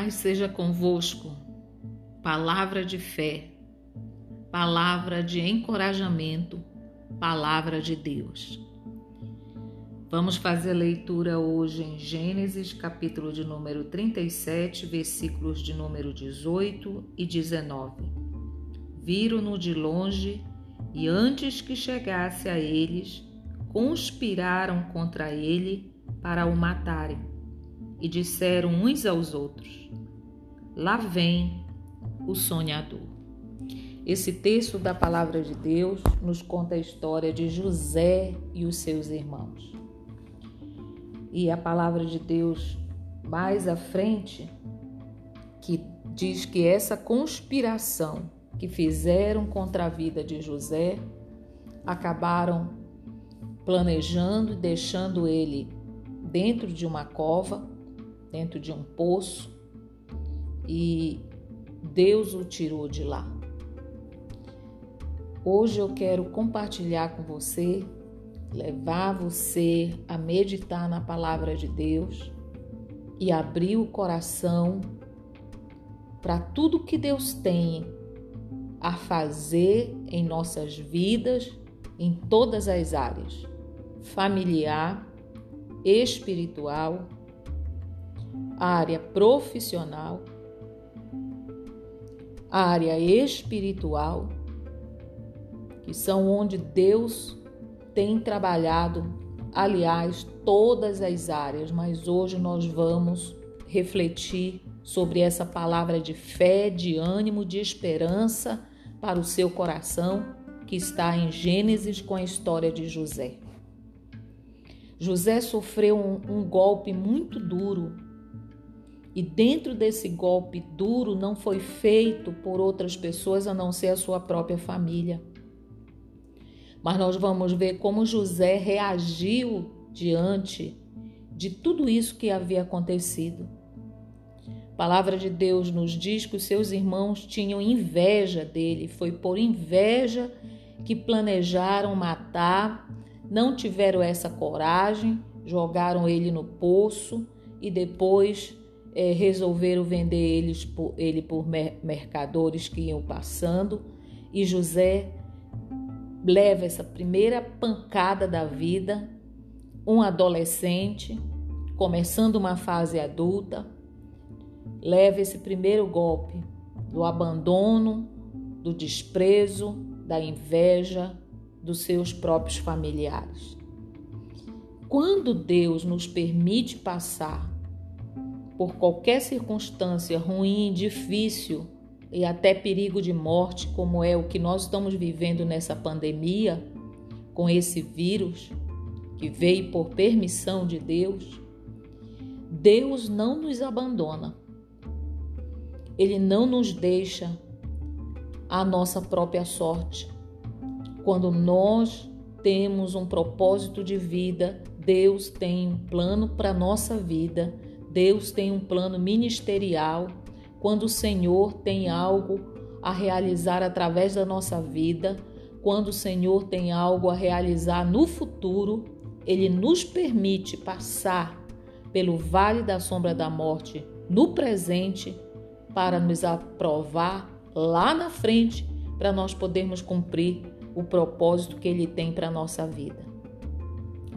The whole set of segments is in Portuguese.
paz seja convosco. Palavra de fé, palavra de encorajamento, palavra de Deus. Vamos fazer leitura hoje em Gênesis, capítulo de número 37, versículos de número 18 e 19. Viram-no de longe e antes que chegasse a eles, conspiraram contra ele para o matarem e disseram uns aos outros: Lá vem o sonhador. Esse texto da palavra de Deus nos conta a história de José e os seus irmãos. E a palavra de Deus mais à frente que diz que essa conspiração que fizeram contra a vida de José acabaram planejando e deixando ele dentro de uma cova, dentro de um poço, e Deus o tirou de lá. Hoje eu quero compartilhar com você, levar você a meditar na palavra de Deus e abrir o coração para tudo que Deus tem a fazer em nossas vidas, em todas as áreas familiar, espiritual, área profissional, área espiritual, que são onde Deus tem trabalhado, aliás, todas as áreas, mas hoje nós vamos refletir sobre essa palavra de fé, de ânimo, de esperança para o seu coração, que está em Gênesis com a história de José. José sofreu um, um golpe muito duro. E dentro desse golpe duro não foi feito por outras pessoas a não ser a sua própria família. Mas nós vamos ver como José reagiu diante de tudo isso que havia acontecido. A palavra de Deus nos diz que os seus irmãos tinham inveja dele, foi por inveja que planejaram matar não tiveram essa coragem, jogaram ele no poço e depois é, resolveram vender eles por, ele por mercadores que iam passando. E José leva essa primeira pancada da vida, um adolescente, começando uma fase adulta, leva esse primeiro golpe do abandono, do desprezo, da inveja, dos seus próprios familiares. Quando Deus nos permite passar por qualquer circunstância ruim, difícil e até perigo de morte, como é o que nós estamos vivendo nessa pandemia, com esse vírus que veio por permissão de Deus, Deus não nos abandona. Ele não nos deixa à nossa própria sorte. Quando nós temos um propósito de vida, Deus tem um plano para nossa vida, Deus tem um plano ministerial. Quando o Senhor tem algo a realizar através da nossa vida, quando o Senhor tem algo a realizar no futuro, Ele nos permite passar pelo vale da sombra da morte no presente para nos aprovar lá na frente, para nós podermos cumprir o propósito que ele tem para a nossa vida.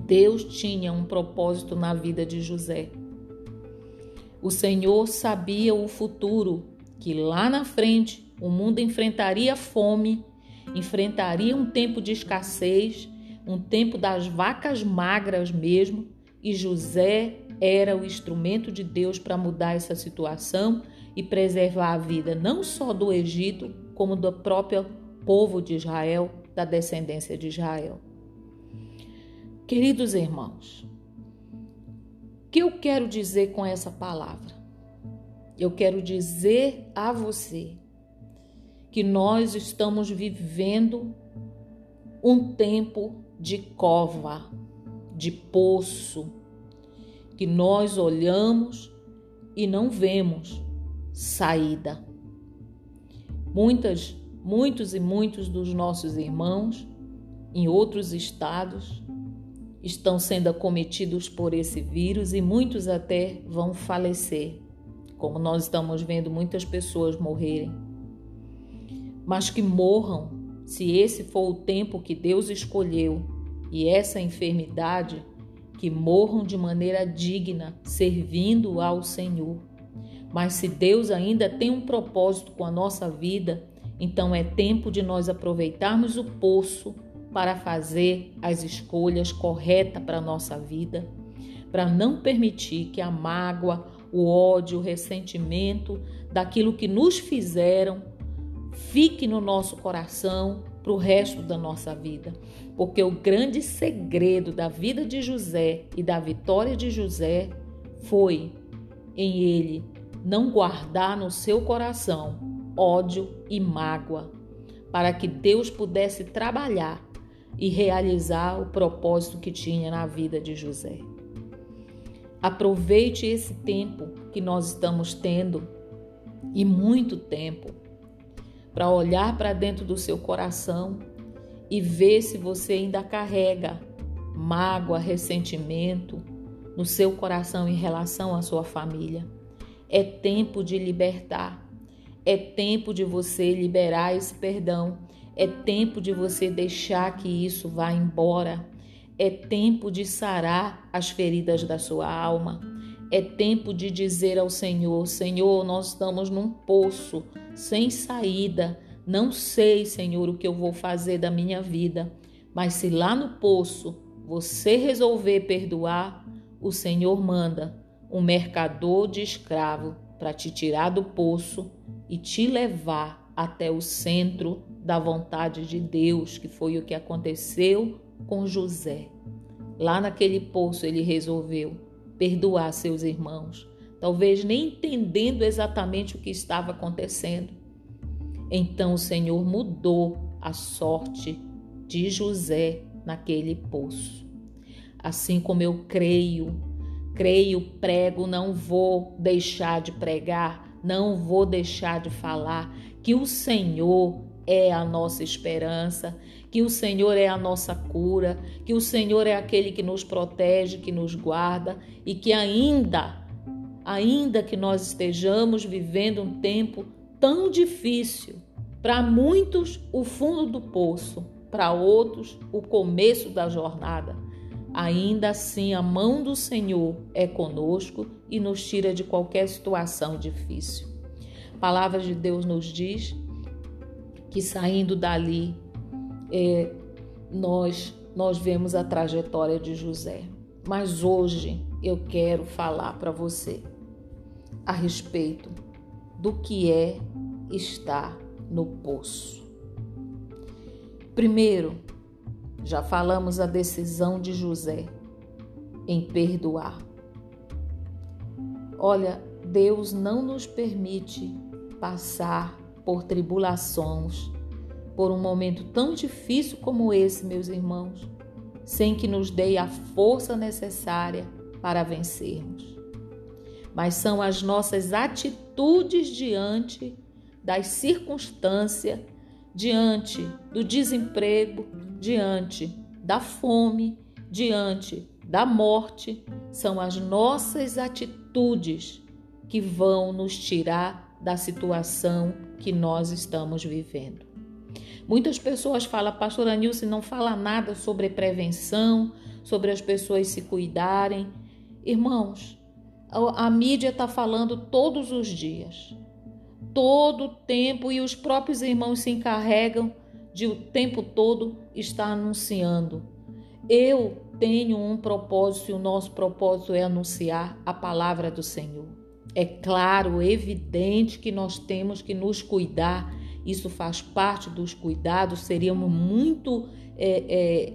Deus tinha um propósito na vida de José. O Senhor sabia o futuro, que lá na frente o mundo enfrentaria fome, enfrentaria um tempo de escassez, um tempo das vacas magras mesmo, e José era o instrumento de Deus para mudar essa situação e preservar a vida não só do Egito, como do próprio povo de Israel da descendência de Israel. Queridos irmãos, que eu quero dizer com essa palavra? Eu quero dizer a você que nós estamos vivendo um tempo de cova, de poço, que nós olhamos e não vemos saída. Muitas Muitos e muitos dos nossos irmãos em outros estados estão sendo acometidos por esse vírus e muitos até vão falecer como nós estamos vendo muitas pessoas morrerem. Mas que morram, se esse for o tempo que Deus escolheu e essa enfermidade, que morram de maneira digna, servindo ao Senhor. Mas se Deus ainda tem um propósito com a nossa vida, então é tempo de nós aproveitarmos o poço para fazer as escolhas corretas para a nossa vida, para não permitir que a mágoa, o ódio, o ressentimento daquilo que nos fizeram fique no nosso coração para o resto da nossa vida. Porque o grande segredo da vida de José e da vitória de José foi em ele não guardar no seu coração ódio e mágoa, para que Deus pudesse trabalhar e realizar o propósito que tinha na vida de José. Aproveite esse tempo que nós estamos tendo e muito tempo para olhar para dentro do seu coração e ver se você ainda carrega mágoa, ressentimento no seu coração em relação à sua família. É tempo de libertar. É tempo de você liberar esse perdão. É tempo de você deixar que isso vá embora. É tempo de sarar as feridas da sua alma. É tempo de dizer ao Senhor: Senhor, nós estamos num poço sem saída. Não sei, Senhor, o que eu vou fazer da minha vida, mas se lá no poço você resolver perdoar, o Senhor manda um mercador de escravo para te tirar do poço e te levar até o centro da vontade de Deus, que foi o que aconteceu com José. Lá naquele poço ele resolveu perdoar seus irmãos, talvez nem entendendo exatamente o que estava acontecendo. Então o Senhor mudou a sorte de José naquele poço. Assim como eu creio, creio, prego, não vou deixar de pregar, não vou deixar de falar que o Senhor é a nossa esperança, que o Senhor é a nossa cura, que o Senhor é aquele que nos protege, que nos guarda e que ainda, ainda que nós estejamos vivendo um tempo tão difícil, para muitos o fundo do poço, para outros o começo da jornada. Ainda assim, a mão do Senhor é conosco e nos tira de qualquer situação difícil. Palavra de Deus nos diz que saindo dali, é, nós, nós vemos a trajetória de José. Mas hoje eu quero falar para você a respeito do que é estar no poço. Primeiro, já falamos a decisão de José em perdoar. Olha, Deus não nos permite passar por tribulações, por um momento tão difícil como esse, meus irmãos, sem que nos dê a força necessária para vencermos. Mas são as nossas atitudes diante das circunstâncias, diante do desemprego, diante da fome, diante da morte, são as nossas atitudes que vão nos tirar da situação que nós estamos vivendo. Muitas pessoas falam, pastora Nilce, não fala nada sobre prevenção, sobre as pessoas se cuidarem. Irmãos, a, a mídia está falando todos os dias, todo o tempo, e os próprios irmãos se encarregam de o tempo todo estar anunciando. Eu tenho um propósito e o nosso propósito é anunciar a palavra do Senhor. É claro, evidente que nós temos que nos cuidar, isso faz parte dos cuidados, seríamos muito é, é,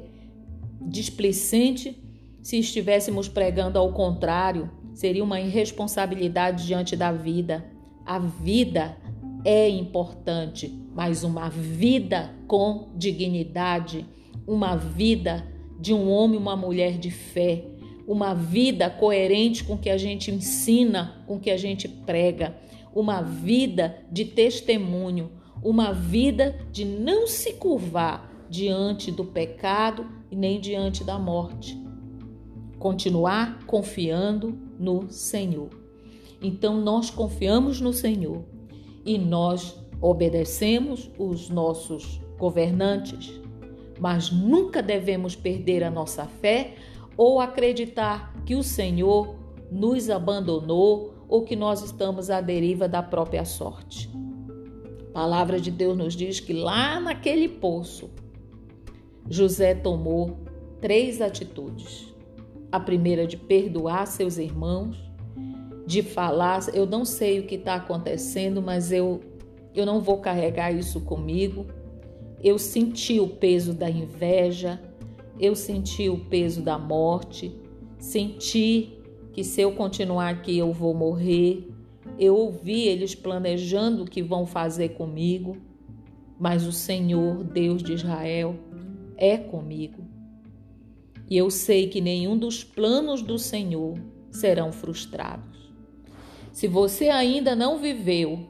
displicente se estivéssemos pregando ao contrário, seria uma irresponsabilidade diante da vida. A vida é importante, mas uma vida com dignidade, uma vida de um homem e uma mulher de fé uma vida coerente com o que a gente ensina, com o que a gente prega, uma vida de testemunho, uma vida de não se curvar diante do pecado e nem diante da morte. Continuar confiando no Senhor. Então nós confiamos no Senhor e nós obedecemos os nossos governantes, mas nunca devemos perder a nossa fé ou acreditar que o Senhor nos abandonou ou que nós estamos à deriva da própria sorte. A palavra de Deus nos diz que lá naquele poço, José tomou três atitudes. A primeira de perdoar seus irmãos, de falar, eu não sei o que está acontecendo, mas eu, eu não vou carregar isso comigo. Eu senti o peso da inveja, eu senti o peso da morte, senti que se eu continuar aqui eu vou morrer. Eu ouvi eles planejando o que vão fazer comigo, mas o Senhor, Deus de Israel, é comigo. E eu sei que nenhum dos planos do Senhor serão frustrados. Se você ainda não viveu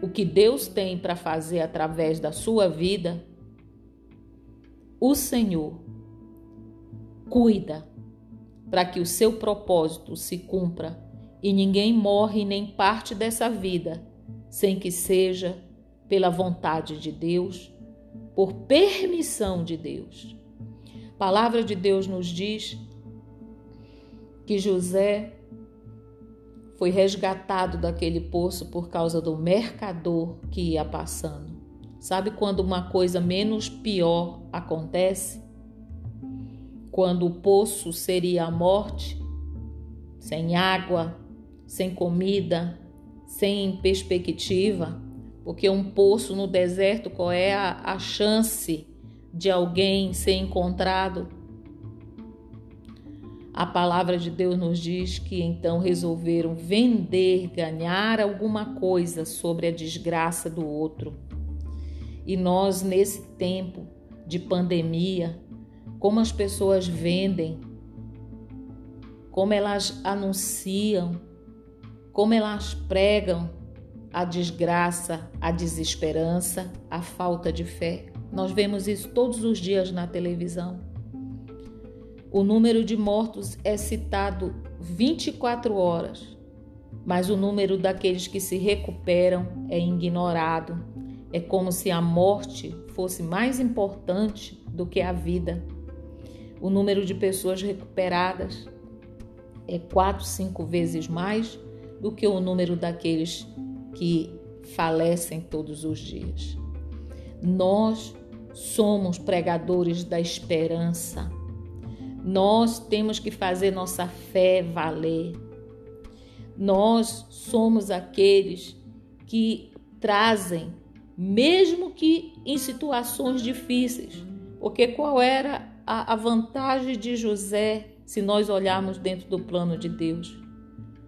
o que Deus tem para fazer através da sua vida, o Senhor cuida para que o seu propósito se cumpra e ninguém morre nem parte dessa vida sem que seja pela vontade de Deus, por permissão de Deus. A palavra de Deus nos diz que José foi resgatado daquele poço por causa do mercador que ia passando. Sabe quando uma coisa menos pior acontece? Quando o poço seria a morte, sem água, sem comida, sem perspectiva, porque um poço no deserto, qual é a, a chance de alguém ser encontrado? A palavra de Deus nos diz que então resolveram vender, ganhar alguma coisa sobre a desgraça do outro. E nós, nesse tempo de pandemia, como as pessoas vendem, como elas anunciam, como elas pregam a desgraça, a desesperança, a falta de fé. Nós vemos isso todos os dias na televisão. O número de mortos é citado 24 horas, mas o número daqueles que se recuperam é ignorado. É como se a morte fosse mais importante do que a vida. O número de pessoas recuperadas é quatro, cinco vezes mais do que o número daqueles que falecem todos os dias. Nós somos pregadores da esperança. Nós temos que fazer nossa fé valer. Nós somos aqueles que trazem, mesmo que em situações difíceis. Porque qual era a, vantagem de José se nós olharmos dentro do plano de Deus?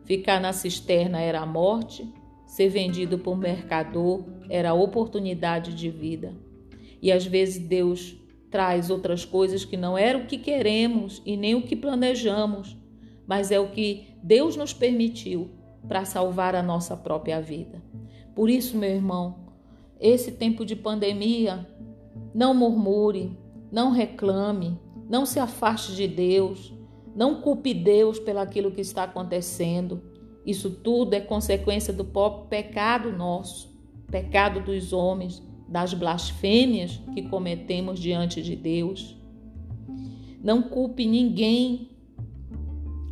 Ficar na cisterna era a morte, ser vendido por mercador era a oportunidade de vida. E às vezes Deus traz outras coisas que não era o que queremos e nem o que planejamos, mas é o que Deus nos permitiu para salvar a nossa própria vida. Por isso, meu irmão, esse tempo de pandemia, não murmure, não reclame, não se afaste de Deus, não culpe Deus pelaquilo que está acontecendo. Isso tudo é consequência do próprio pecado nosso, pecado dos homens, das blasfêmias que cometemos diante de Deus. Não culpe ninguém,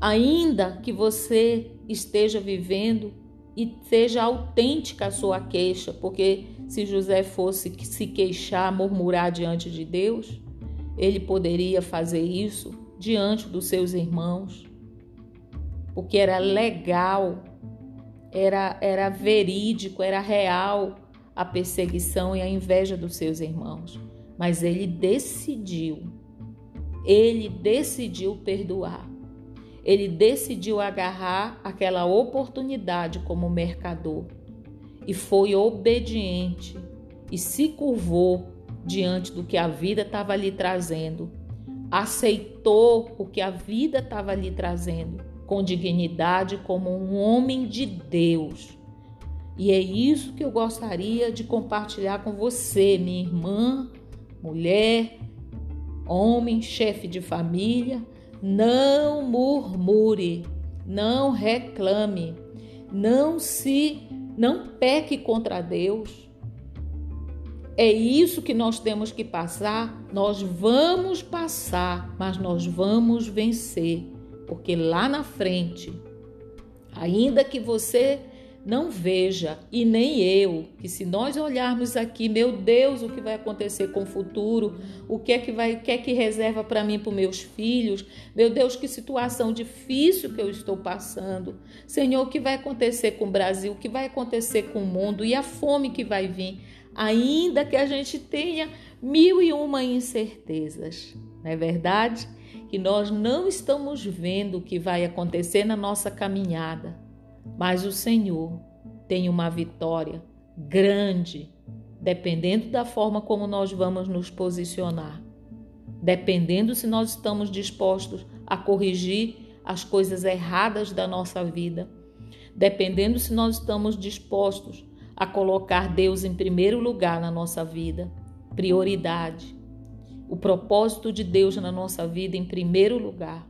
ainda que você esteja vivendo e seja autêntica a sua queixa, porque se José fosse se queixar, murmurar diante de Deus, ele poderia fazer isso diante dos seus irmãos, porque era legal, era, era verídico, era real a perseguição e a inveja dos seus irmãos, mas ele decidiu, ele decidiu perdoar. Ele decidiu agarrar aquela oportunidade como mercador. E foi obediente e se curvou diante do que a vida estava lhe trazendo. Aceitou o que a vida estava lhe trazendo com dignidade como um homem de Deus e é isso que eu gostaria de compartilhar com você, minha irmã, mulher, homem, chefe de família. Não murmure, não reclame. Não se não peque contra Deus. É isso que nós temos que passar. Nós vamos passar, mas nós vamos vencer, porque lá na frente, ainda que você não veja, e nem eu, que se nós olharmos aqui, meu Deus, o que vai acontecer com o futuro, o que é que vai, o que é que reserva para mim, para meus filhos, meu Deus, que situação difícil que eu estou passando. Senhor, o que vai acontecer com o Brasil, o que vai acontecer com o mundo? E a fome que vai vir, ainda que a gente tenha mil e uma incertezas, não é verdade? Que nós não estamos vendo o que vai acontecer na nossa caminhada. Mas o Senhor tem uma vitória grande, dependendo da forma como nós vamos nos posicionar, dependendo se nós estamos dispostos a corrigir as coisas erradas da nossa vida, dependendo se nós estamos dispostos a colocar Deus em primeiro lugar na nossa vida, prioridade, o propósito de Deus na nossa vida em primeiro lugar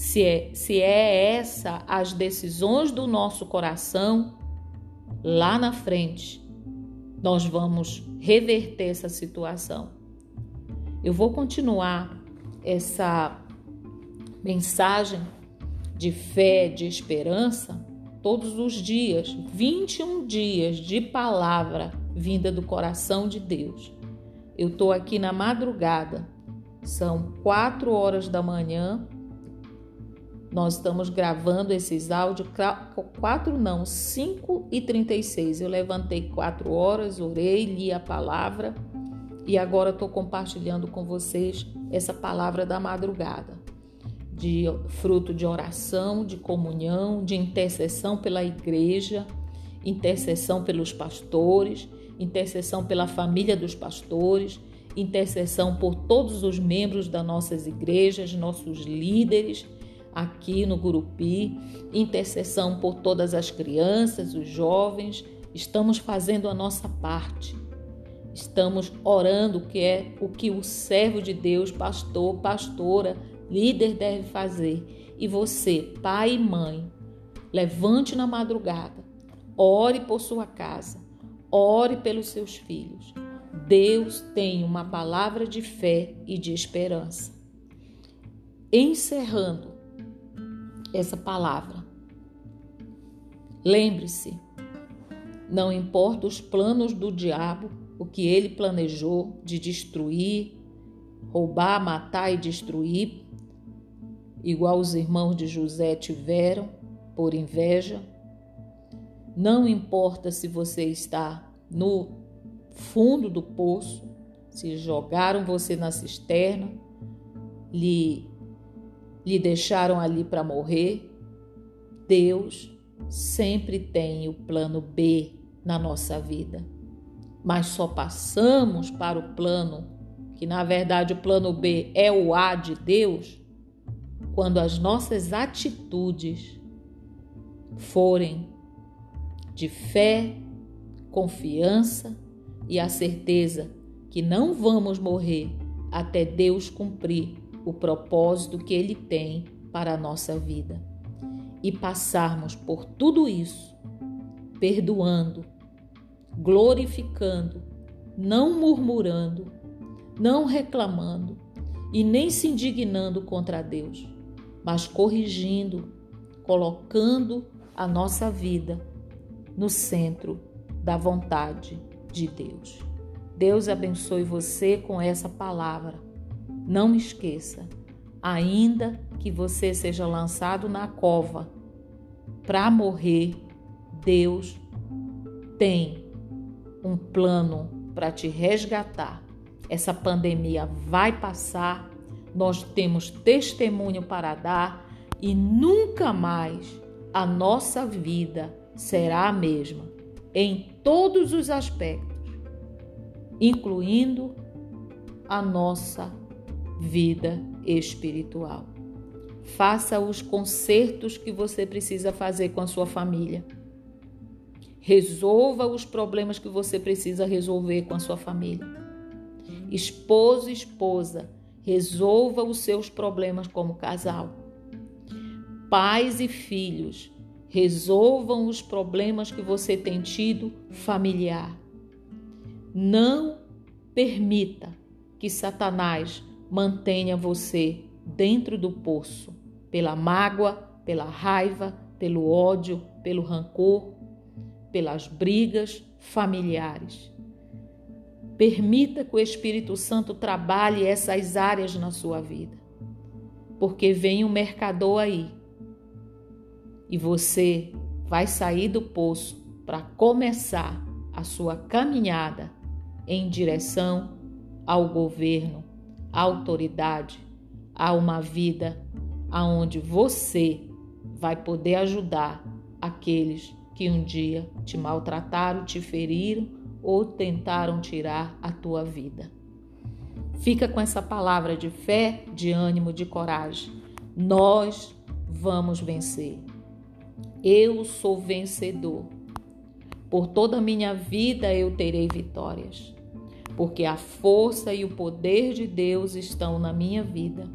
se é, se é essa as decisões do nosso coração, lá na frente nós vamos reverter essa situação. Eu vou continuar essa mensagem de fé, de esperança, todos os dias, 21 dias de palavra vinda do coração de Deus. Eu estou aqui na madrugada, são quatro horas da manhã nós estamos gravando esses áudios, quatro não, 5 e 36. Eu levantei quatro horas, orei, li a palavra e agora estou compartilhando com vocês essa palavra da madrugada, de fruto de oração, de comunhão, de intercessão pela igreja, intercessão pelos pastores, intercessão pela família dos pastores, intercessão por todos os membros das nossas igrejas, nossos líderes aqui no Gurupi, intercessão por todas as crianças, os jovens. Estamos fazendo a nossa parte. Estamos orando que é o que o servo de Deus, pastor, pastora, líder deve fazer. E você, pai e mãe, levante na madrugada, ore por sua casa, ore pelos seus filhos. Deus tem uma palavra de fé e de esperança. Encerrando essa palavra. Lembre-se, não importa os planos do diabo, o que ele planejou de destruir, roubar, matar e destruir, igual os irmãos de José tiveram por inveja. Não importa se você está no fundo do poço, se jogaram você na cisterna, lhe lhe deixaram ali para morrer, Deus sempre tem o plano B na nossa vida. Mas só passamos para o plano, que na verdade o plano B é o A de Deus, quando as nossas atitudes forem de fé, confiança e a certeza que não vamos morrer até Deus cumprir o propósito que Ele tem para a nossa vida. E passarmos por tudo isso, perdoando, glorificando, não murmurando, não reclamando e nem se indignando contra Deus, mas corrigindo, colocando a nossa vida no centro da vontade de Deus. Deus abençoe você com essa palavra não esqueça, ainda que você seja lançado na cova para morrer, Deus tem um plano para te resgatar. Essa pandemia vai passar, nós temos testemunho para dar e nunca mais a nossa vida será a mesma em todos os aspectos, incluindo a nossa vida espiritual. Faça os consertos que você precisa fazer com a sua família. Resolva os problemas que você precisa resolver com a sua família. Esposo e esposa, resolva os seus problemas como casal. Pais e filhos, Resolvam os problemas que você tem tido familiar. Não permita que Satanás mantenha você dentro do poço pela mágoa, pela raiva, pelo ódio, pelo rancor, pelas brigas familiares. Permita que o Espírito Santo trabalhe essas áreas na sua vida, porque vem um mercador aí e você vai sair do poço para começar a sua caminhada em direção ao governo, à autoridade, a uma vida aonde você vai poder ajudar aqueles que um dia te maltrataram, te feriram ou tentaram tirar a tua vida. Fica com essa palavra de fé, de ânimo, de coragem. Nós vamos vencer. Eu sou vencedor. Por toda a minha vida eu terei vitórias, porque a força e o poder de Deus estão na minha vida.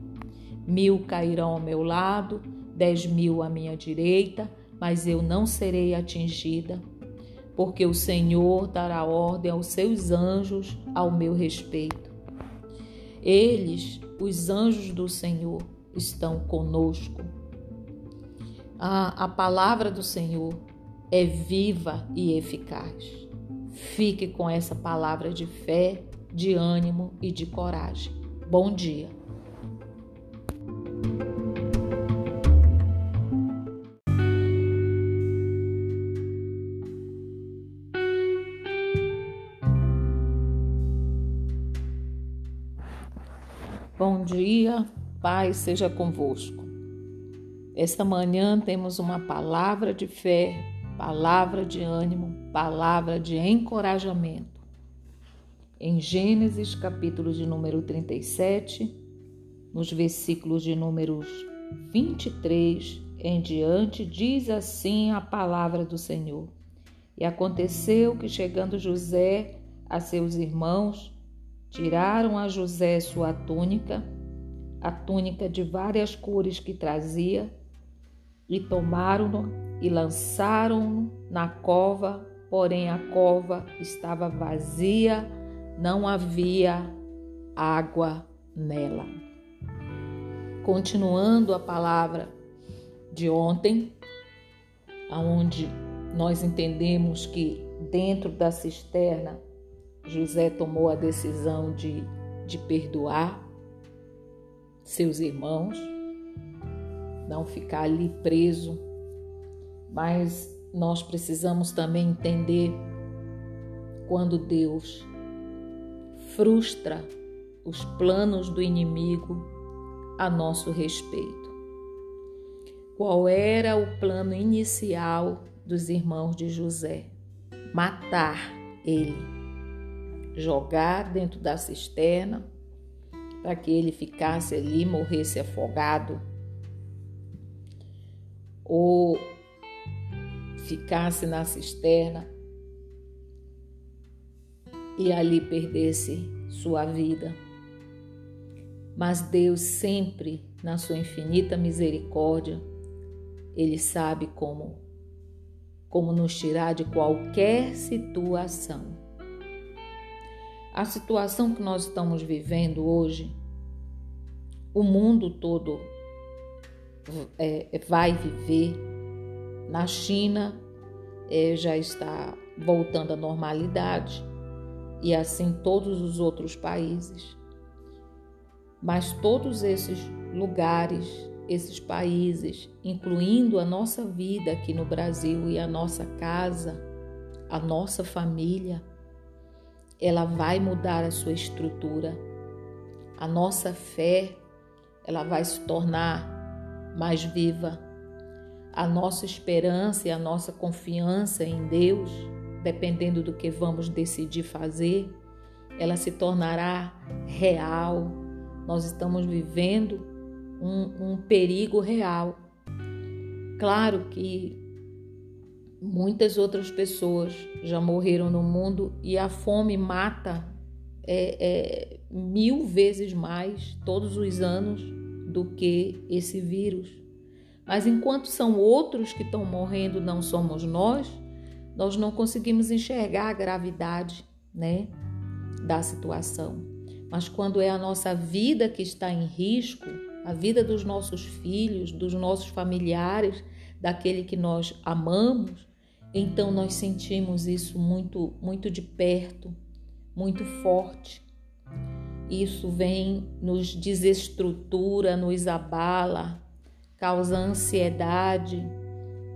Mil cairão ao meu lado, dez mil à minha direita, mas eu não serei atingida, porque o Senhor dará ordem aos seus anjos ao meu respeito. Eles, os anjos do Senhor, estão conosco. A, palavra do Senhor é viva e eficaz. Fique com essa palavra de fé, de ânimo e de coragem. Bom dia. Dia, paz seja convosco. Esta manhã temos uma palavra de fé, palavra de ânimo, palavra de encorajamento. Em Gênesis, capítulo de número 37, nos versículos de números 23 em diante, diz assim a palavra do Senhor. E aconteceu que, chegando José a seus irmãos, Tiraram a José sua túnica, a túnica de várias cores que trazia, e tomaram-no e lançaram-no na cova, porém a cova estava vazia, não havia água nela. Continuando a palavra de ontem, aonde nós entendemos que dentro da cisterna José tomou a decisão de, de perdoar seus irmãos, não ficar ali preso, mas nós precisamos também entender quando Deus frustra os planos do inimigo a nosso respeito. Qual era o plano inicial dos irmãos de José? Matar ele jogar dentro da cisterna para que ele ficasse ali, morresse afogado, ou ficasse na cisterna e ali perdesse sua vida. Mas Deus sempre, na sua infinita misericórdia, ele sabe como como nos tirar de qualquer situação. A situação que nós estamos vivendo hoje, o mundo todo é, é, vai viver. Na China é, já está voltando à normalidade e assim todos os outros países. Mas todos esses lugares, esses países, incluindo a nossa vida aqui no Brasil e a nossa casa, a nossa família, ela vai mudar a sua estrutura. A nossa fé, ela vai se tornar mais viva. A nossa esperança e a nossa confiança em Deus, dependendo do que vamos decidir fazer, ela se tornará real. Nós estamos vivendo um, um perigo real. Claro que Muitas outras pessoas já morreram no mundo e a fome mata é, é, mil vezes mais todos os anos do que esse vírus. Mas enquanto são outros que estão morrendo, não somos nós, nós não conseguimos enxergar a gravidade, né, da situação. Mas quando é a nossa vida que está em risco, a vida dos nossos filhos, dos nossos familiares, daquele que nós amamos, então nós sentimos isso muito muito de perto, muito forte. Isso vem nos desestrutura, nos abala, causa ansiedade,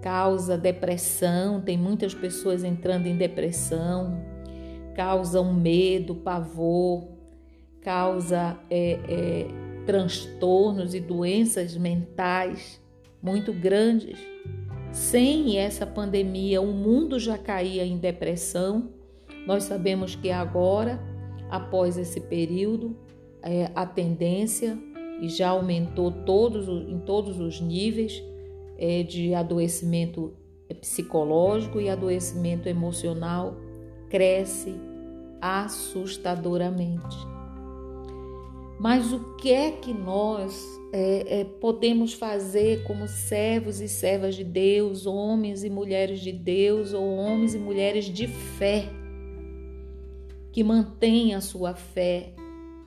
causa depressão, tem muitas pessoas entrando em depressão, causa um medo, pavor, causa é, é, transtornos e doenças mentais muito grandes. Sem essa pandemia, o mundo já caía em depressão. Nós sabemos que agora, após esse período, é, a tendência e já aumentou todos, em todos os níveis é, de adoecimento psicológico e adoecimento emocional cresce assustadoramente. Mas o que é que nós é, é, podemos fazer como servos e servas de Deus, homens e mulheres de Deus, ou homens e mulheres de fé, que mantêm a sua fé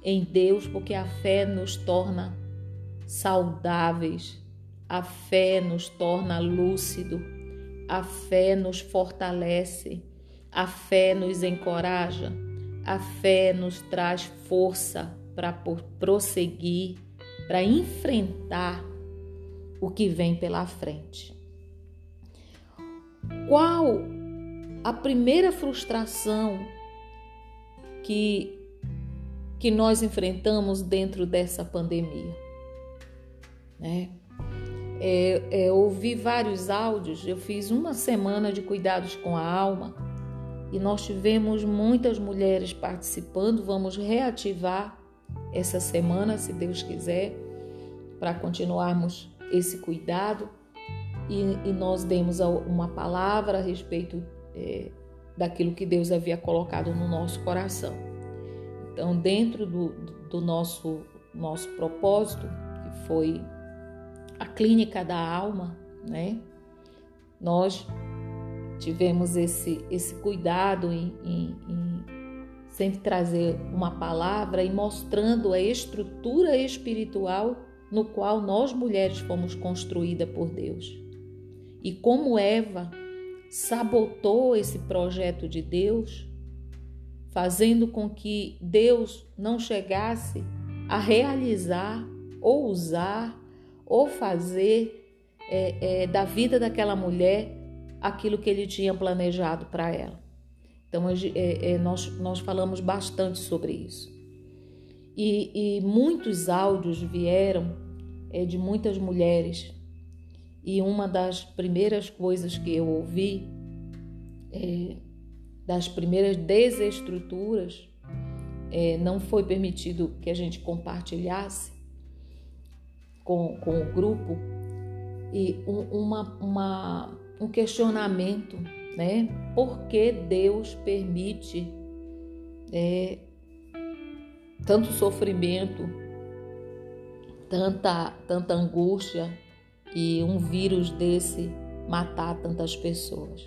em Deus, porque a fé nos torna saudáveis, a fé nos torna lúcido, a fé nos fortalece, a fé nos encoraja, a fé nos traz força para prosseguir, para enfrentar o que vem pela frente. Qual a primeira frustração que que nós enfrentamos dentro dessa pandemia. Né? É, é, ouvi vários áudios, eu fiz uma semana de cuidados com a alma e nós tivemos muitas mulheres participando. Vamos reativar essa semana, se Deus quiser, para continuarmos esse cuidado e, e, nós demos uma palavra a respeito é, daquilo que Deus havia colocado no nosso coração. Então, dentro do, do nosso, nosso propósito, que foi a clínica da alma, né? Nós tivemos esse, esse cuidado em, em, em sempre trazer uma palavra e mostrando a estrutura espiritual no qual nós mulheres fomos construídas por Deus. E como Eva sabotou esse projeto de Deus, fazendo com que Deus não chegasse a realizar ou usar ou fazer é, é, da vida daquela mulher aquilo que ele tinha planejado para ela. Então, é, é, nós, nós falamos bastante sobre isso. E, e muitos áudios vieram é, de muitas mulheres. E uma das primeiras coisas que eu ouvi é, das primeiras desestruturas, é, não foi permitido que a gente compartilhasse com, com o grupo e um, uma, uma, um questionamento, né? Por que Deus permite é, tanto sofrimento, tanta, tanta angústia e um vírus desse matar tantas pessoas?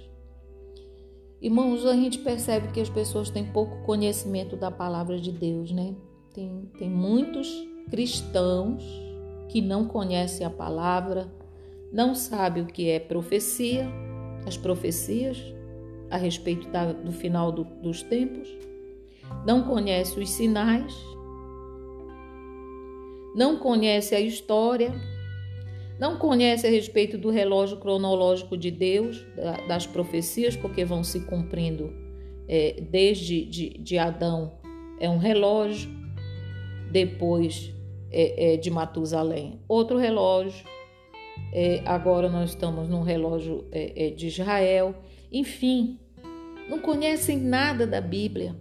Irmãos, a gente percebe que as pessoas têm pouco conhecimento da palavra de Deus, né? Tem, tem muitos cristãos que não conhecem a palavra, não sabem o que é profecia, as profecias a respeito da, do final do, dos tempos, não conhecem os sinais, não conhecem a história, não conhece a respeito do relógio cronológico de Deus, das profecias, porque vão se cumprindo é, desde de, de, Adão, é um relógio, depois é, é de Matusalém, outro relógio, é, agora nós estamos num relógio é, é, de Israel, enfim, não conhecem nada da Bíblia.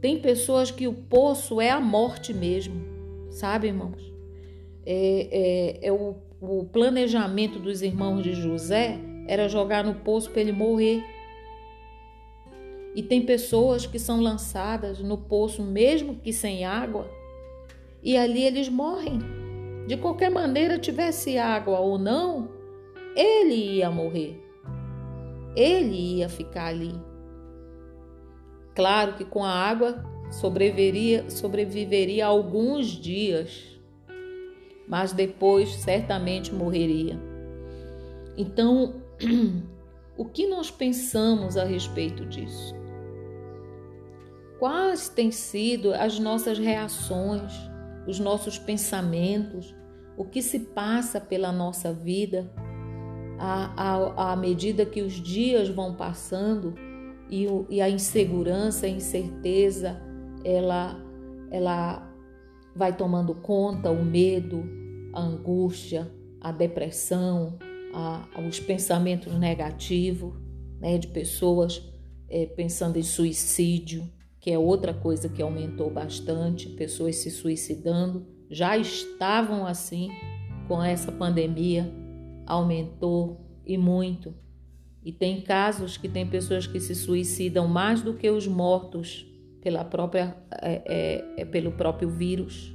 Tem pessoas que o poço é a morte mesmo, sabe, irmãos? é, é, é o, o planejamento dos irmãos de José era jogar no poço para ele morrer. E tem pessoas que são lançadas no poço, mesmo que sem água, e ali eles morrem. De qualquer maneira, tivesse água ou não, ele ia morrer. Ele ia ficar ali. Claro que com a água sobreviveria, sobreviveria alguns dias, mas depois certamente morreria. Então, o que nós pensamos a respeito disso? Quais têm sido as nossas reações, os nossos pensamentos, o que se passa pela nossa vida à, à, à medida que os dias vão passando e, o, e a insegurança, a incerteza, ela, ela vai tomando conta, o medo, a angústia, a depressão, a, os pensamentos negativos né, de pessoas é, pensando em suicídio, que é outra coisa que aumentou bastante, pessoas se suicidando, já estavam assim com essa pandemia, aumentou e muito. E tem casos que tem pessoas que se suicidam mais do que os mortos pela própria, é, é, é pelo próprio vírus.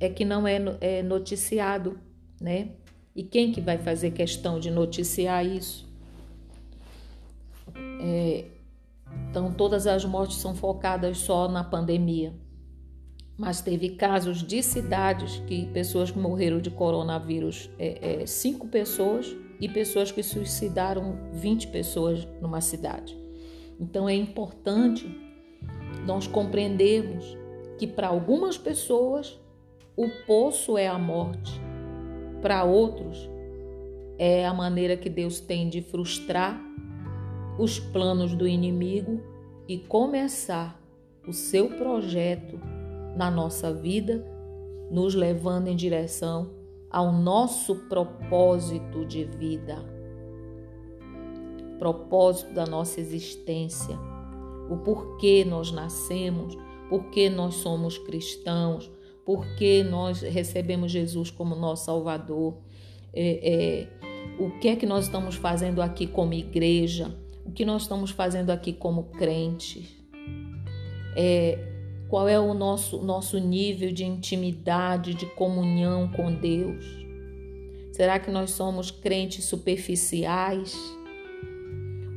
É que não é, é noticiado, né? E quem que vai fazer questão de noticiar isso? É, então, todas as mortes são focadas só na pandemia. Mas teve casos de cidades que pessoas que morreram de coronavírus, é, é, cinco pessoas, e pessoas que suicidaram 20 pessoas numa cidade. Então, é importante nós compreendermos que para algumas pessoas o poço é a morte para outros, é a maneira que Deus tem de frustrar os planos do inimigo e começar o seu projeto na nossa vida, nos levando em direção ao nosso propósito de vida, propósito da nossa existência, o porquê nós nascemos, porquê nós somos cristãos, porque nós recebemos Jesus como nosso Salvador, é, é, o que é que nós estamos fazendo aqui como igreja, o que nós estamos fazendo aqui como crentes, é, qual é o nosso, nosso nível de intimidade, de comunhão com Deus. Será que nós somos crentes superficiais?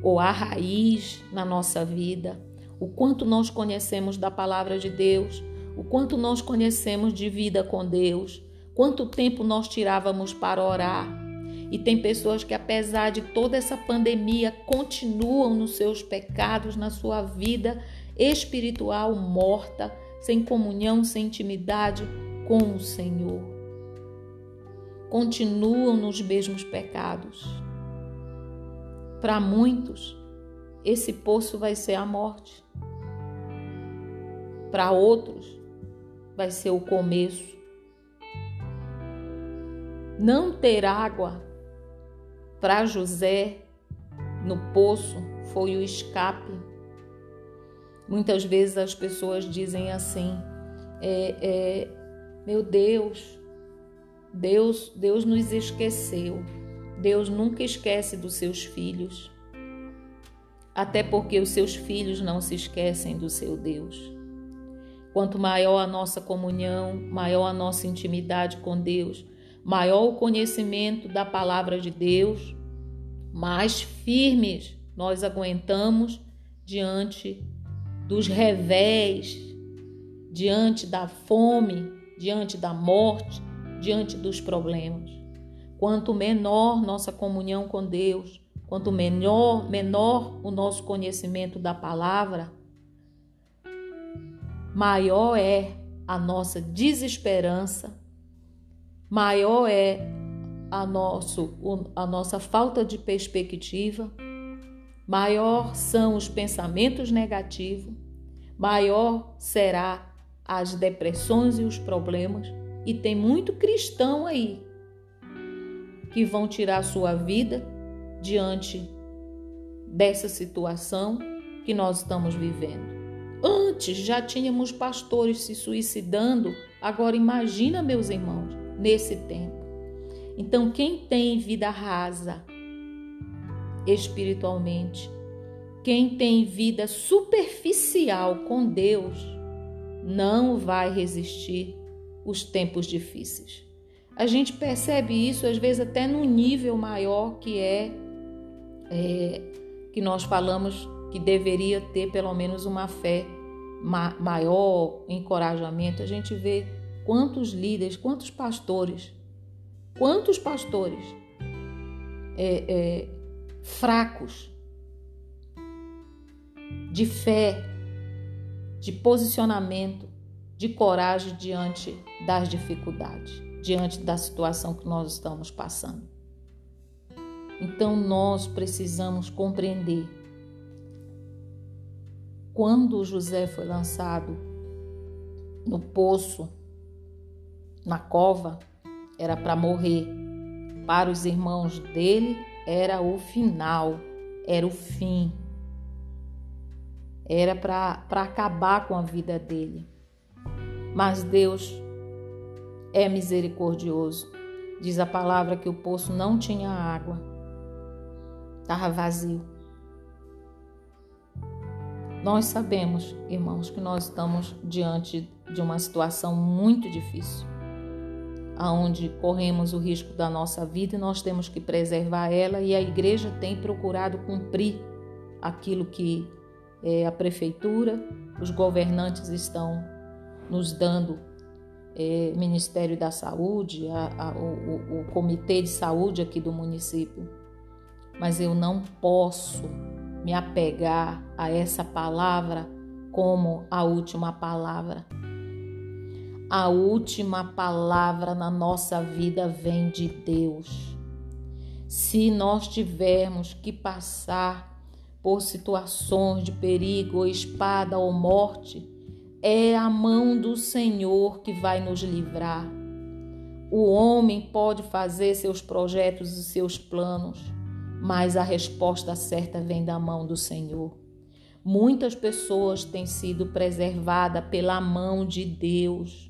Ou a raiz na nossa vida? O quanto nós conhecemos da palavra de Deus? o quanto nós conhecemos de vida com Deus, quanto tempo nós tirávamos para orar. E tem pessoas que, apesar de toda essa pandemia, continuam nos seus pecados, na sua vida espiritual morta, sem comunhão, sem intimidade com o Senhor. Continuam nos mesmos pecados. Para muitos, esse poço vai ser a morte. Para outros, vai ser o começo. Não ter água para José no poço foi o escape. Muitas vezes as pessoas dizem assim: é, é, meu Deus, Deus, Deus nos esqueceu. Deus nunca esquece dos seus filhos. Até porque os seus filhos não se esquecem do seu Deus. Quanto maior a nossa comunhão, maior a nossa intimidade com Deus, maior o conhecimento da palavra de Deus, mais firmes nós aguentamos diante dos revés, diante da fome, diante da morte, diante dos problemas. Quanto menor nossa comunhão com Deus, quanto menor, menor o nosso conhecimento da palavra, maior é a nossa desesperança, maior é a, nosso, a nossa falta de perspectiva, maior são os pensamentos negativos, maior será as depressões e os problemas. E tem muito cristão aí que vão tirar sua vida diante dessa situação que nós estamos vivendo. Antes já tínhamos pastores se suicidando, agora imagina, meus irmãos, nesse tempo. Então, quem tem vida rasa espiritualmente, quem tem vida superficial com Deus, não vai resistir os tempos difíceis. A gente percebe isso às vezes até no nível maior que é, é que nós falamos que deveria ter pelo menos uma fé ma maior, encorajamento. A gente vê quantos líderes, quantos pastores, quantos pastores é, é, fracos de fé, de posicionamento, de coragem diante das dificuldades, diante da situação que nós estamos passando. Então nós precisamos compreender. Quando José foi lançado no poço, na cova, era para morrer. Para os irmãos dele, era o final, era o fim era para acabar com a vida dele. Mas Deus é misericordioso. Diz a palavra que o poço não tinha água, estava vazio. Nós sabemos, irmãos, que nós estamos diante de uma situação muito difícil, aonde corremos o risco da nossa vida e nós temos que preservar ela e a igreja tem procurado cumprir aquilo que é, a prefeitura, os governantes estão nos dando é, Ministério da Saúde, a, a, o, o Comitê de Saúde aqui do município. Mas eu não posso me apegar a essa palavra como a última palavra. A última palavra na nossa vida vem de Deus. Se nós tivermos que passar por situações de perigo, ou espada ou morte, é a mão do Senhor que vai nos livrar. O homem pode fazer seus projetos e seus planos, mas a resposta certa vem da mão do Senhor. Muitas pessoas têm sido preservadas pela mão de Deus.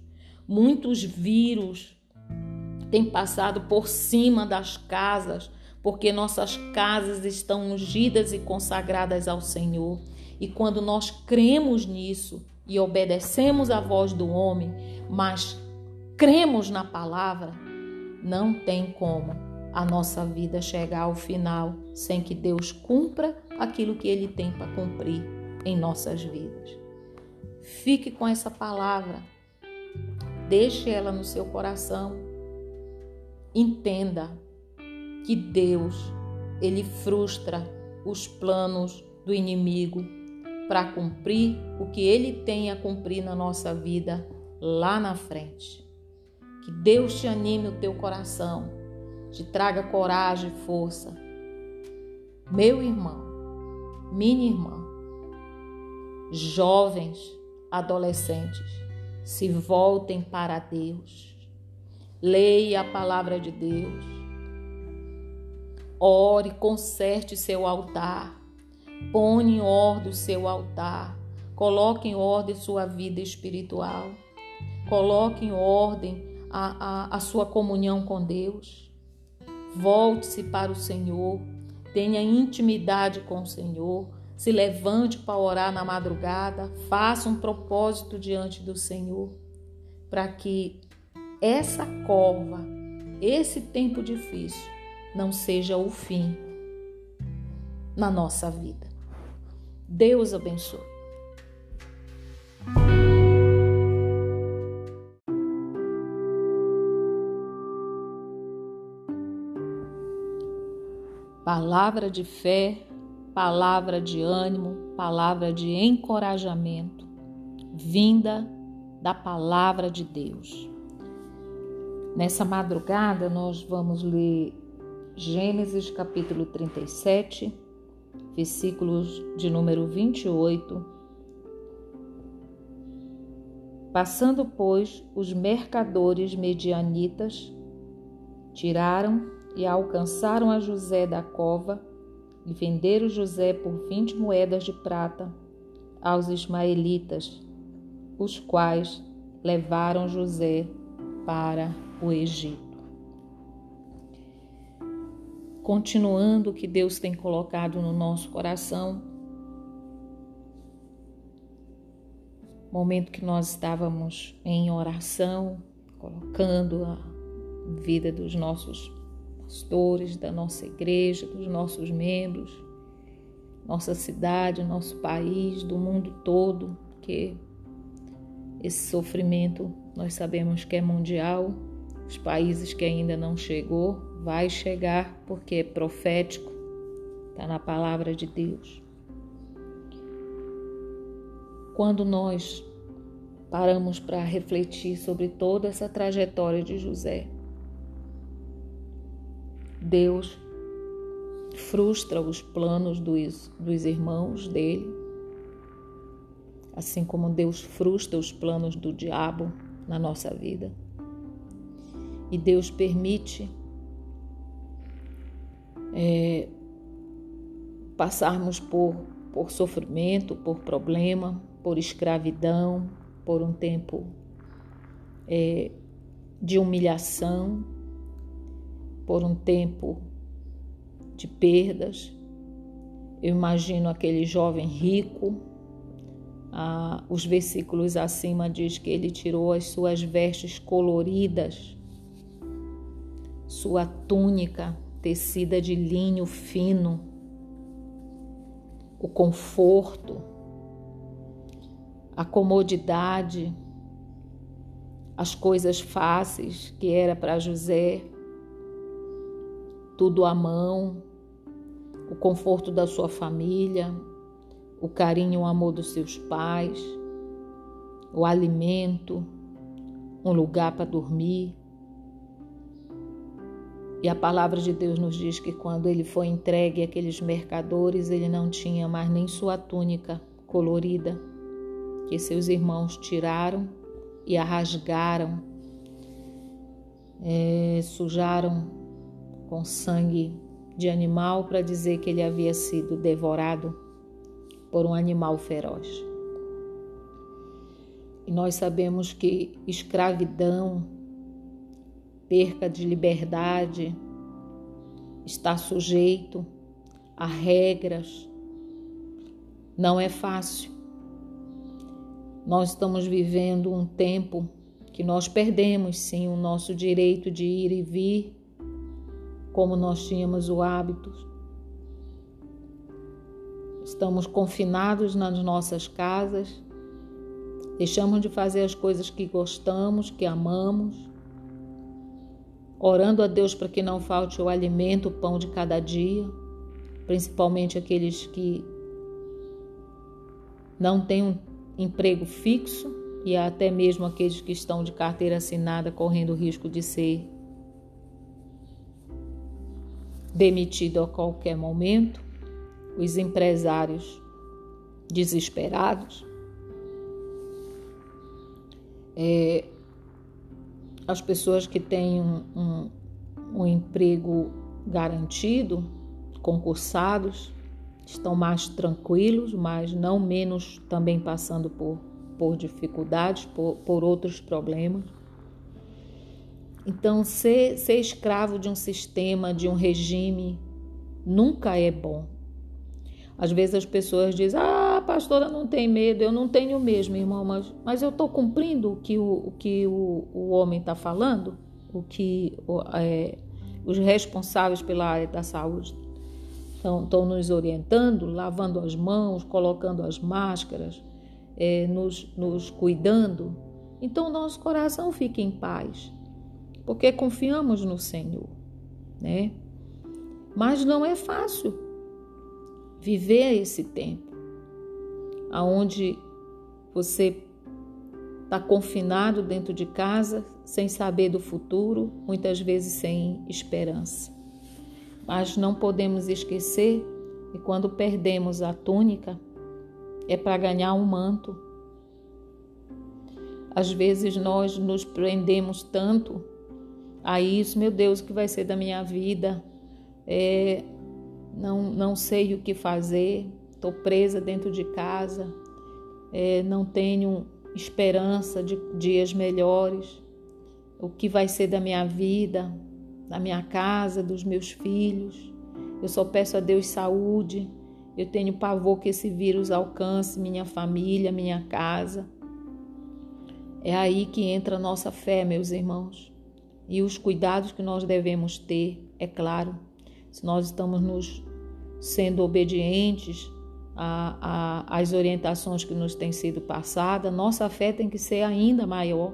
Muitos vírus têm passado por cima das casas, porque nossas casas estão ungidas e consagradas ao Senhor. E quando nós cremos nisso e obedecemos à voz do homem, mas cremos na palavra, não tem como a nossa vida chegar ao final sem que Deus cumpra aquilo que ele tem para cumprir em nossas vidas. Fique com essa palavra. Deixe ela no seu coração. Entenda que Deus ele frustra os planos do inimigo para cumprir o que ele tem a cumprir na nossa vida lá na frente. Que Deus te anime o teu coração, te traga coragem e força. Meu irmão, minha irmã, jovens, adolescentes, se voltem para Deus. Leia a palavra de Deus Ore, conserte seu altar. Põe em ordem o seu altar. Coloque em ordem sua vida espiritual. Coloque em ordem a, a, a sua comunhão com Deus. Volte-se para o Senhor. Tenha intimidade com o Senhor. Se levante para orar na madrugada. Faça um propósito diante do Senhor. Para que essa cova, esse tempo difícil, não seja o fim na nossa vida. Deus abençoe. Palavra de fé, palavra de ânimo, palavra de encorajamento, vinda da palavra de Deus. Nessa madrugada, nós vamos ler Gênesis capítulo 37, versículos de número 28. Passando, pois, os mercadores medianitas, tiraram e alcançaram a José da cova e venderam José por vinte moedas de prata aos ismaelitas, os quais levaram José para o Egito. continuando o que Deus tem colocado no nosso coração. Momento que nós estávamos em oração, colocando vida dos nossos pastores, da nossa igreja, dos nossos membros, nossa cidade, nosso país, do mundo todo, que esse sofrimento nós sabemos que é mundial, os países que ainda não chegou, vai chegar porque é profético, está na palavra de Deus. Quando nós paramos para refletir sobre toda essa trajetória de José, Deus frustra os planos dos, dos irmãos dele, assim como Deus frustra os planos do diabo na nossa vida. E Deus permite é, passarmos por, por sofrimento, por problema, por escravidão, por um tempo é, de humilhação, por um tempo de perdas. Eu imagino aquele jovem rico. Ah, os versículos acima diz que ele tirou as suas vestes coloridas, sua túnica tecida de linho fino, o conforto, a comodidade, as coisas fáceis que era para José, tudo à mão, o conforto da sua família, o carinho, o amor dos seus pais, o alimento, um lugar para dormir. E a palavra de Deus nos diz que quando ele foi entregue àqueles mercadores, ele não tinha mais nem sua túnica colorida, que seus irmãos tiraram e a rasgaram, é, sujaram com sangue de animal para dizer que ele havia sido devorado por um animal feroz. E nós sabemos que escravidão, perca de liberdade, está sujeito a regras, não é fácil. Nós estamos vivendo um tempo que nós perdemos sim o nosso direito de ir e vir como nós tínhamos o hábito. Estamos confinados nas nossas casas, deixamos de fazer as coisas que gostamos, que amamos, orando a Deus para que não falte o alimento, o pão de cada dia, principalmente aqueles que não têm um emprego fixo e até mesmo aqueles que estão de carteira assinada correndo o risco de ser demitido a qualquer momento, os empresários desesperados, é, as pessoas que têm um, um, um emprego garantido, concursados, estão mais tranquilos, mas não menos também passando por, por dificuldades, por, por outros problemas. Então, ser, ser escravo de um sistema, de um regime, nunca é bom. Às vezes as pessoas dizem: Ah, pastora não tem medo, eu não tenho mesmo, irmão, mas, mas eu estou cumprindo o que o, o, que o, o homem está falando, o que o, é, os responsáveis pela área da saúde estão nos orientando, lavando as mãos, colocando as máscaras, é, nos, nos cuidando. Então, nosso coração fica em paz porque confiamos no Senhor, né? Mas não é fácil viver esse tempo aonde você está confinado dentro de casa, sem saber do futuro, muitas vezes sem esperança. Mas não podemos esquecer que quando perdemos a túnica, é para ganhar um manto. Às vezes nós nos prendemos tanto a isso, meu Deus, o que vai ser da minha vida? É, não, não sei o que fazer, estou presa dentro de casa, é, não tenho esperança de dias melhores. O que vai ser da minha vida, da minha casa, dos meus filhos? Eu só peço a Deus saúde. Eu tenho pavor que esse vírus alcance minha família, minha casa. É aí que entra a nossa fé, meus irmãos e os cuidados que nós devemos ter, é claro, se nós estamos nos sendo obedientes às orientações que nos têm sido passadas, nossa fé tem que ser ainda maior.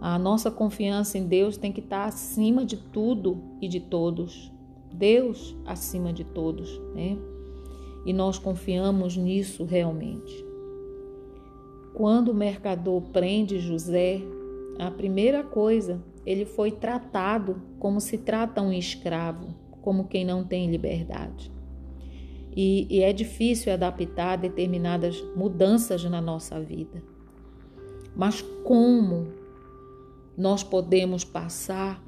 A nossa confiança em Deus tem que estar acima de tudo e de todos. Deus acima de todos, né? E nós confiamos nisso realmente. Quando o mercador prende José, a primeira coisa, ele foi tratado como se trata um escravo, como quem não tem liberdade. E, e é difícil adaptar determinadas mudanças na nossa vida. Mas como nós podemos passar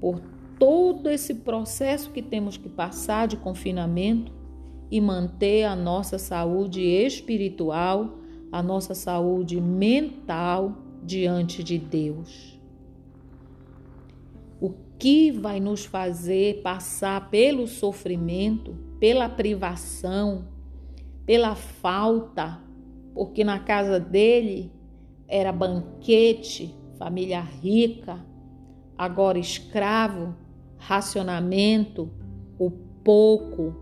por todo esse processo que temos que passar de confinamento e manter a nossa saúde espiritual, a nossa saúde mental diante de Deus. O que vai nos fazer passar pelo sofrimento, pela privação, pela falta, porque na casa dele era banquete, família rica, agora escravo, racionamento, o pouco,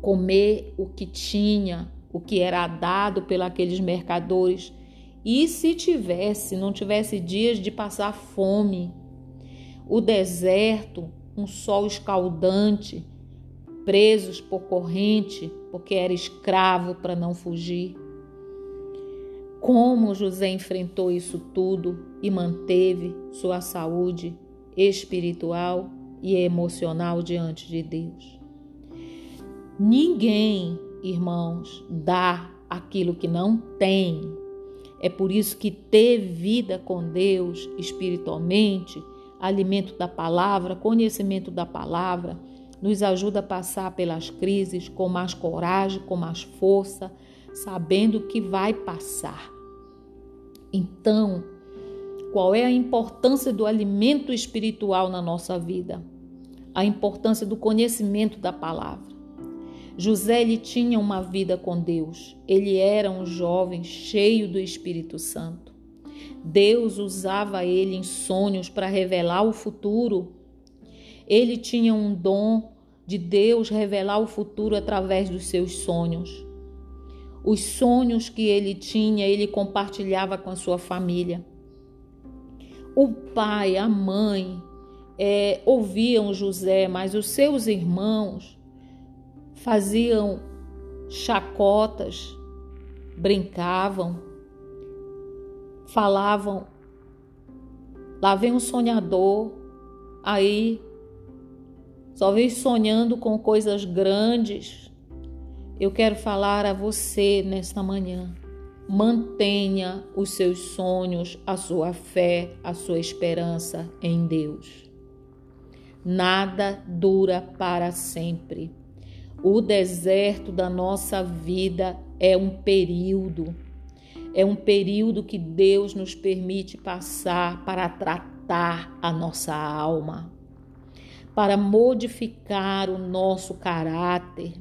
comer o que tinha, o que era dado pelos mercadores. E se tivesse, não tivesse dias de passar fome, o deserto, um sol escaldante, presos por corrente, porque era escravo para não fugir. Como José enfrentou isso tudo e manteve sua saúde espiritual e emocional diante de Deus. Ninguém, irmãos, dá aquilo que não tem. É por isso que ter vida com Deus espiritualmente, alimento da palavra, conhecimento da palavra, nos ajuda a passar pelas crises com mais coragem, com mais força, sabendo que vai passar. Então, qual é a importância do alimento espiritual na nossa vida? A importância do conhecimento da palavra. José ele tinha uma vida com Deus. Ele era um jovem cheio do Espírito Santo. Deus usava ele em sonhos para revelar o futuro. Ele tinha um dom de Deus revelar o futuro através dos seus sonhos. Os sonhos que ele tinha, ele compartilhava com a sua família. O pai, a mãe é, ouviam José, mas os seus irmãos faziam chacotas, brincavam, falavam. Lá vem um sonhador, aí só vem sonhando com coisas grandes, eu quero falar a você nesta manhã. Mantenha os seus sonhos, a sua fé, a sua esperança em Deus. Nada dura para sempre. O deserto da nossa vida é um período, é um período que Deus nos permite passar para tratar a nossa alma, para modificar o nosso caráter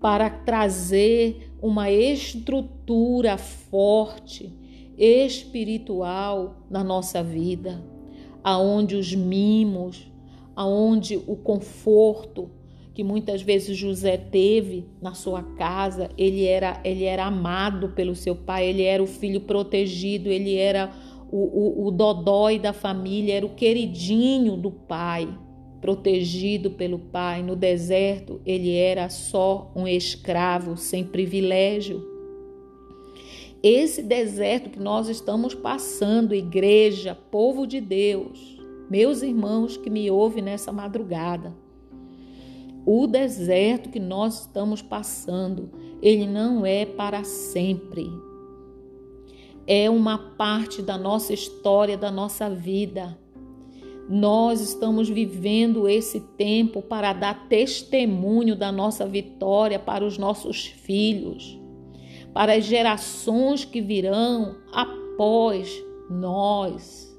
para trazer uma estrutura forte espiritual na nossa vida, aonde os mimos, aonde o conforto que muitas vezes José teve na sua casa, ele era ele era amado pelo seu pai, ele era o filho protegido, ele era o, o, o dodói da família, era o queridinho do pai protegido pelo pai no deserto, ele era só um escravo sem privilégio. Esse deserto que nós estamos passando, igreja, povo de Deus, meus irmãos que me ouvem nessa madrugada, o deserto que nós estamos passando, ele não é para sempre. É uma parte da nossa história, da nossa vida. Nós estamos vivendo esse tempo para dar testemunho da nossa vitória para os nossos filhos, para as gerações que virão após nós,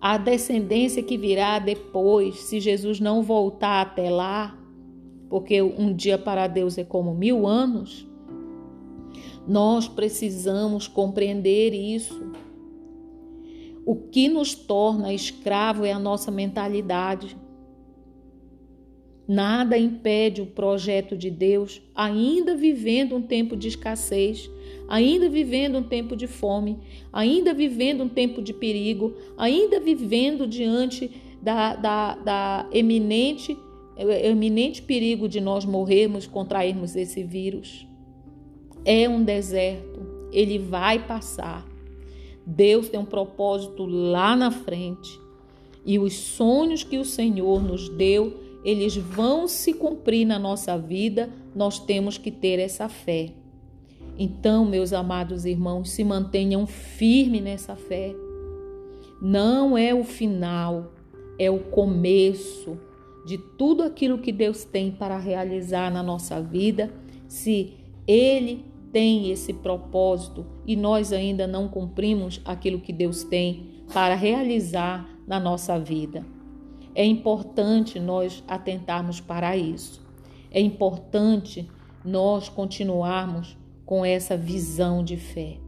a descendência que virá depois, se Jesus não voltar até lá, porque um dia para Deus é como mil anos. Nós precisamos compreender isso O que nos torna escravo é a nossa mentalidade. Nada impede o projeto de Deus, ainda vivendo um tempo de escassez, ainda vivendo um tempo de fome, ainda vivendo um tempo de perigo, ainda vivendo diante da, da, da eminente, eminente perigo de nós morrermos, contrairmos esse vírus. É um deserto, ele vai passar. Deus tem um propósito lá na frente e os sonhos que o Senhor nos deu eles vão se cumprir na nossa vida, nós temos que ter essa fé. Então, meus amados irmãos, se mantenham firmes nessa fé. Não é o final, é o começo de tudo aquilo que Deus tem para realizar na nossa vida. Se Ele tem esse propósito e nós ainda não cumprimos aquilo que Deus tem para realizar na nossa vida. É importante nós atentarmos para isso. É importante nós continuarmos com essa visão de fé.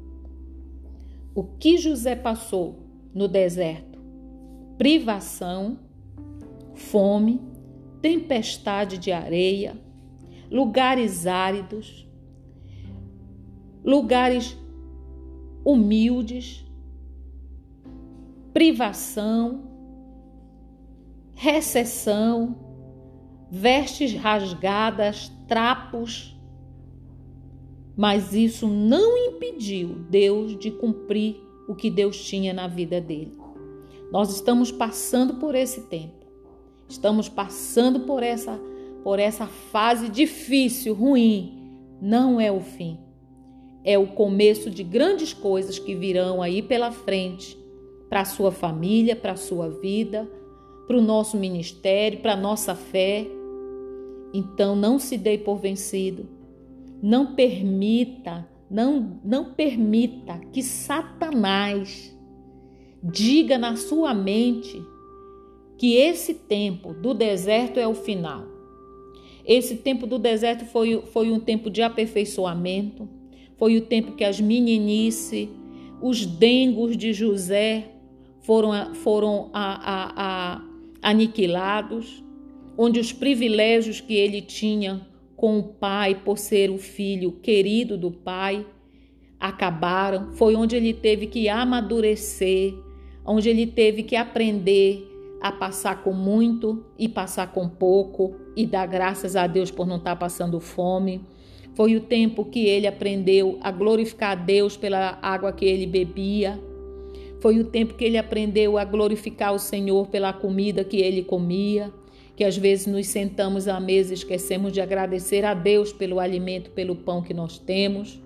O que José passou no deserto? Privação, fome, tempestade de areia, lugares áridos, lugares humildes, privação, recessão, vestes rasgadas, trapos. Mas isso não impediu Deus de cumprir o que Deus tinha na vida dele. Nós estamos passando por esse tempo. Estamos passando por essa por essa fase difícil, ruim. Não é o fim. É o começo de grandes coisas que virão aí pela frente para a sua família, para a sua vida, para o nosso ministério, para a nossa fé. Então não se dê por vencido. Não permita, não, não permita que Satanás diga na sua mente que esse tempo do deserto é o final. Esse tempo do deserto foi, foi um tempo de aperfeiçoamento, foi o tempo que as meninice, os dengos de José foram, foram a, a, a aniquilados, onde os privilégios que ele tinha com o pai por ser o filho querido do pai acabaram. Foi onde ele teve que amadurecer, onde ele teve que aprender a passar com muito e passar com pouco e dar graças a Deus por não estar passando fome. Foi o tempo que ele aprendeu a glorificar a Deus pela água que ele bebia foi o tempo que ele aprendeu a glorificar o Senhor pela comida que ele comia, que às vezes nos sentamos à mesa e esquecemos de agradecer a Deus pelo alimento, pelo pão que nós temos.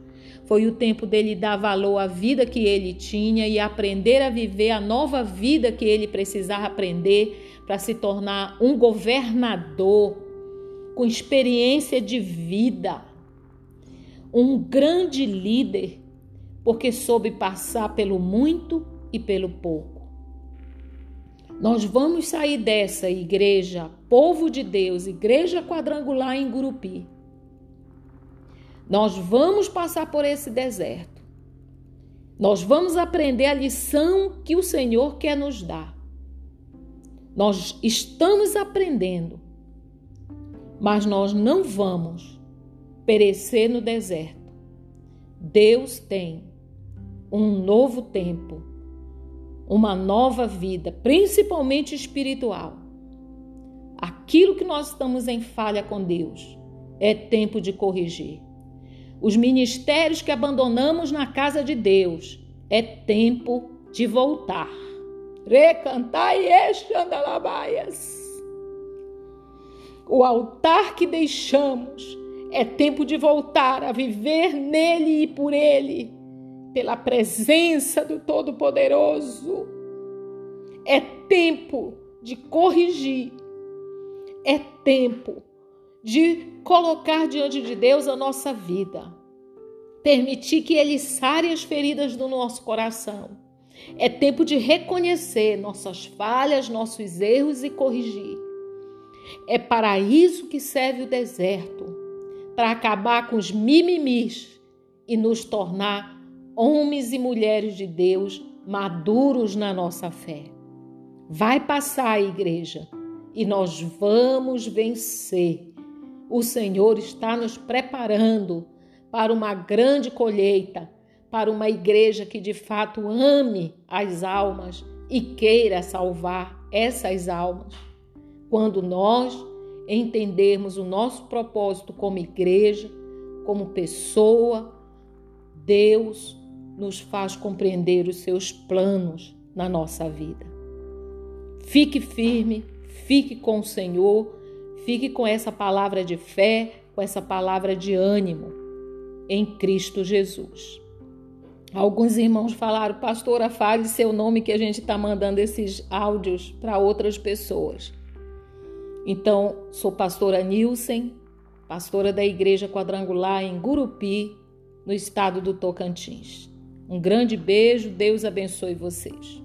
Foi o tempo dele dar valor à vida que ele tinha e aprender a viver a nova vida que ele precisava aprender para se tornar um governador com experiência de vida, um grande líder, porque soube passar pelo muito e pelo pouco. Nós vamos sair dessa igreja, povo de Deus, igreja quadrangular em Gurupi. Nós vamos passar por esse deserto. Nós vamos aprender a lição que o Senhor quer nos dar. Nós estamos aprendendo, mas nós não vamos perecer no deserto. Deus tem um novo tempo uma nova vida, principalmente espiritual. Aquilo que nós estamos em falha com Deus é tempo de corrigir. Os ministérios que abandonamos na casa de Deus é tempo de voltar. Recantai exandalabaias. O altar que deixamos é tempo de voltar a viver nele e por ele pela presença do Todo-Poderoso. É tempo de corrigir, é tempo de colocar diante de Deus a nossa vida, permitir que Ele sare as feridas do nosso coração. É tempo de reconhecer nossas falhas, nossos erros e corrigir. É para isso que serve o deserto para acabar com os mimimis e nos tornar homens e mulheres de Deus maduros na nossa fé. Vai passar, igreja, e nós vamos vencer. O Senhor está nos preparando para uma grande colheita, para uma igreja que de fato ame as almas e queira salvar essas almas. Quando nós entendermos o nosso propósito como igreja, como pessoa, Deus nos faz compreender os seus planos na nossa vida. Fique firme, fique com o Senhor, fique com essa palavra de fé, com essa palavra de ânimo em Cristo Jesus. Alguns irmãos falaram, pastora, fale seu nome que a gente está mandando esses áudios para outras pessoas. Então, sou pastora Nilsen, pastora da Igreja Quadrangular em Gurupi, no estado do Tocantins. Um grande beijo, Deus abençoe vocês.